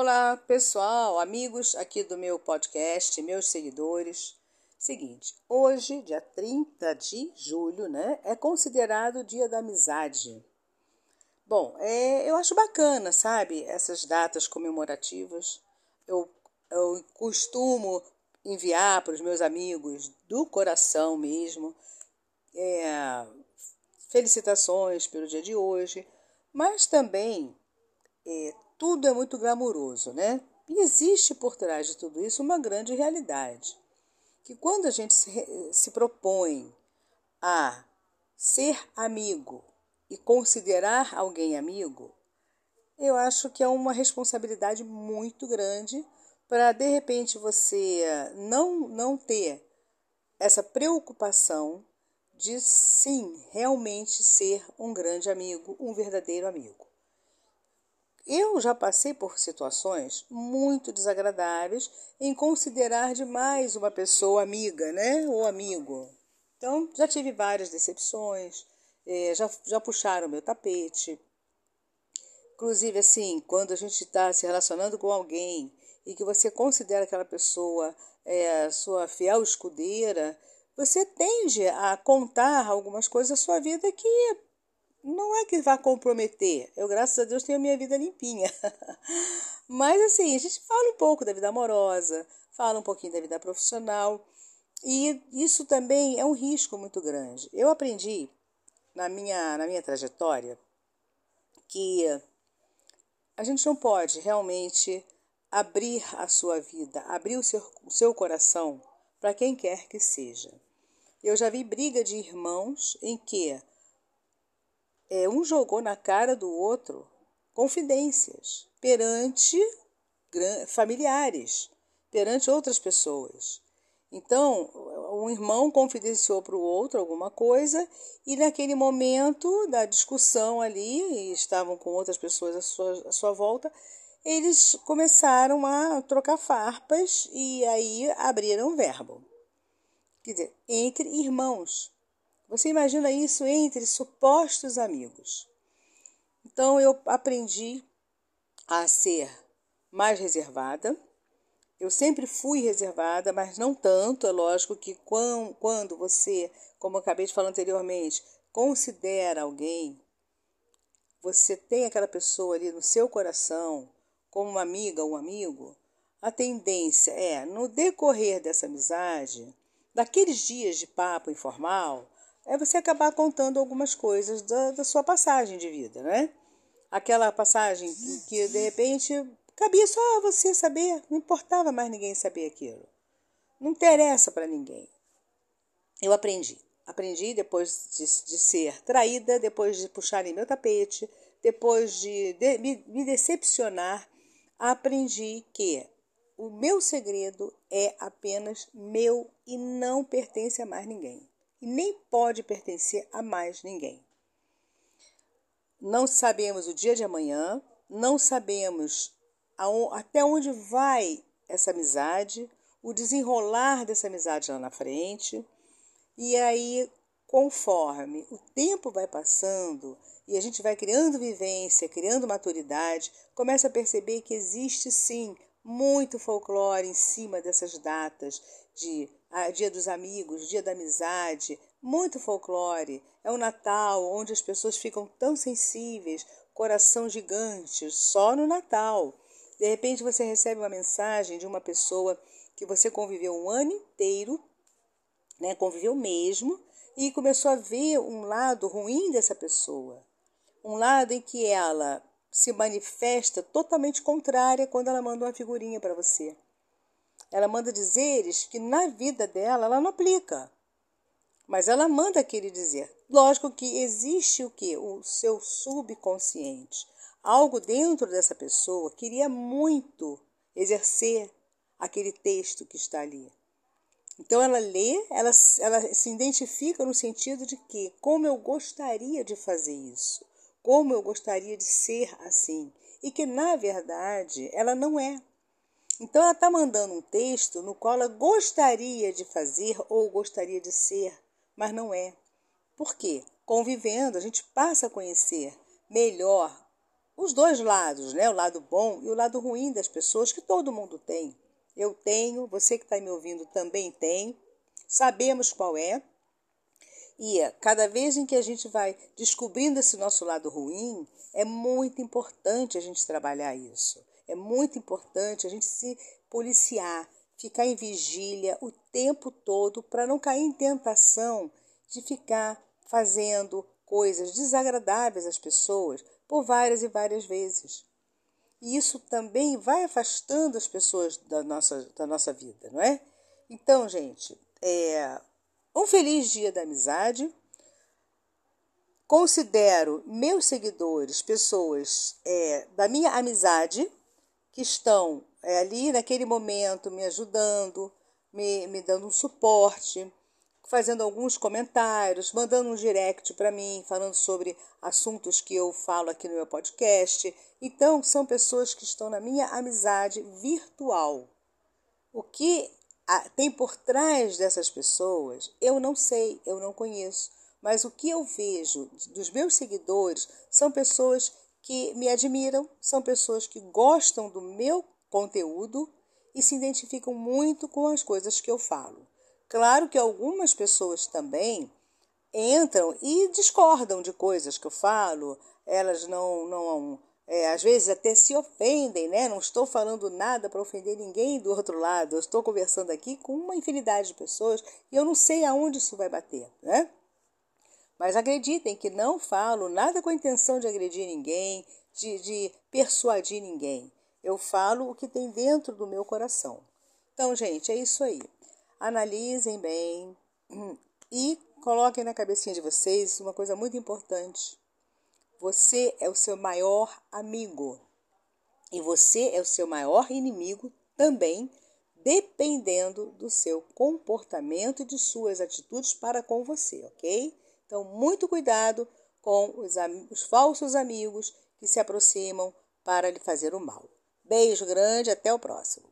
Olá, pessoal, amigos aqui do meu podcast, meus seguidores. Seguinte, hoje, dia 30 de julho, né, é considerado o Dia da Amizade. Bom, é, eu acho bacana, sabe, essas datas comemorativas. Eu, eu costumo enviar para os meus amigos do coração mesmo é, felicitações pelo dia de hoje, mas também é, tudo é muito glamouroso, né? E existe por trás de tudo isso uma grande realidade. Que quando a gente se, se propõe a ser amigo e considerar alguém amigo, eu acho que é uma responsabilidade muito grande para de repente você não não ter essa preocupação de sim realmente ser um grande amigo, um verdadeiro amigo. Eu já passei por situações muito desagradáveis em considerar demais uma pessoa amiga, né? Ou amigo. Então, já tive várias decepções, é, já, já puxaram meu tapete. Inclusive, assim, quando a gente está se relacionando com alguém e que você considera aquela pessoa é, sua fiel escudeira, você tende a contar algumas coisas da sua vida que não é que vá comprometer. Eu, graças a Deus, tenho a minha vida limpinha. Mas, assim, a gente fala um pouco da vida amorosa, fala um pouquinho da vida profissional. E isso também é um risco muito grande. Eu aprendi na minha, na minha trajetória que a gente não pode realmente abrir a sua vida, abrir o seu, o seu coração para quem quer que seja. Eu já vi briga de irmãos em que é, um jogou na cara do outro confidências perante familiares, perante outras pessoas. Então, um irmão confidenciou para o outro alguma coisa e naquele momento da discussão ali, estavam com outras pessoas à sua, à sua volta, eles começaram a trocar farpas e aí abriram verbo. Quer dizer, entre irmãos. Você imagina isso entre supostos amigos. Então eu aprendi a ser mais reservada. Eu sempre fui reservada, mas não tanto. É lógico que quando você, como eu acabei de falar anteriormente, considera alguém, você tem aquela pessoa ali no seu coração, como uma amiga ou um amigo, a tendência é, no decorrer dessa amizade, daqueles dias de papo informal, é você acabar contando algumas coisas da, da sua passagem de vida, né? Aquela passagem que, que de repente cabia só você saber, não importava mais ninguém saber aquilo. Não interessa para ninguém. Eu aprendi. Aprendi depois de, de, ser traída, depois de puxarem meu tapete, depois de, de me, me decepcionar, aprendi que o meu segredo é apenas meu e não pertence a mais ninguém e nem pode pertencer a mais ninguém. Não sabemos o dia de amanhã, não sabemos até onde vai essa amizade, o desenrolar dessa amizade lá na frente. E aí, conforme o tempo vai passando e a gente vai criando vivência, criando maturidade, começa a perceber que existe sim muito folclore em cima dessas datas de Dia dos Amigos, Dia da Amizade, muito folclore. É o Natal, onde as pessoas ficam tão sensíveis, coração gigante, só no Natal. De repente você recebe uma mensagem de uma pessoa que você conviveu um ano inteiro, né, conviveu mesmo, e começou a ver um lado ruim dessa pessoa. Um lado em que ela se manifesta totalmente contrária quando ela manda uma figurinha para você. Ela manda dizeres que na vida dela ela não aplica. Mas ela manda aquele dizer. Lógico que existe o que? O seu subconsciente. Algo dentro dessa pessoa queria muito exercer aquele texto que está ali. Então ela lê, ela, ela se identifica no sentido de que, como eu gostaria de fazer isso, como eu gostaria de ser assim, e que na verdade ela não é. Então ela está mandando um texto no qual ela gostaria de fazer ou gostaria de ser, mas não é. Por quê? Convivendo, a gente passa a conhecer melhor os dois lados, né? O lado bom e o lado ruim das pessoas que todo mundo tem. Eu tenho, você que está me ouvindo também tem. Sabemos qual é. E é, cada vez em que a gente vai descobrindo esse nosso lado ruim, é muito importante a gente trabalhar isso. É muito importante a gente se policiar, ficar em vigília o tempo todo para não cair em tentação de ficar fazendo coisas desagradáveis às pessoas por várias e várias vezes. E isso também vai afastando as pessoas da nossa, da nossa vida, não é? Então, gente, é, um feliz dia da amizade. Considero meus seguidores pessoas é, da minha amizade que estão é, ali naquele momento me ajudando, me, me dando um suporte, fazendo alguns comentários, mandando um direct para mim, falando sobre assuntos que eu falo aqui no meu podcast. Então, são pessoas que estão na minha amizade virtual. O que tem por trás dessas pessoas, eu não sei, eu não conheço. Mas o que eu vejo dos meus seguidores são pessoas que me admiram, são pessoas que gostam do meu conteúdo e se identificam muito com as coisas que eu falo. Claro que algumas pessoas também entram e discordam de coisas que eu falo, elas não, não é, às vezes até se ofendem, né? Não estou falando nada para ofender ninguém do outro lado, eu estou conversando aqui com uma infinidade de pessoas e eu não sei aonde isso vai bater, né? Mas acreditem que não falo nada com a intenção de agredir ninguém, de, de persuadir ninguém. Eu falo o que tem dentro do meu coração. Então, gente, é isso aí analisem bem e coloquem na cabecinha de vocês uma coisa muito importante. Você é o seu maior amigo e você é o seu maior inimigo também, dependendo do seu comportamento e de suas atitudes para com você, ok? Então, muito cuidado com os, os falsos amigos que se aproximam para lhe fazer o mal. Beijo grande, até o próximo.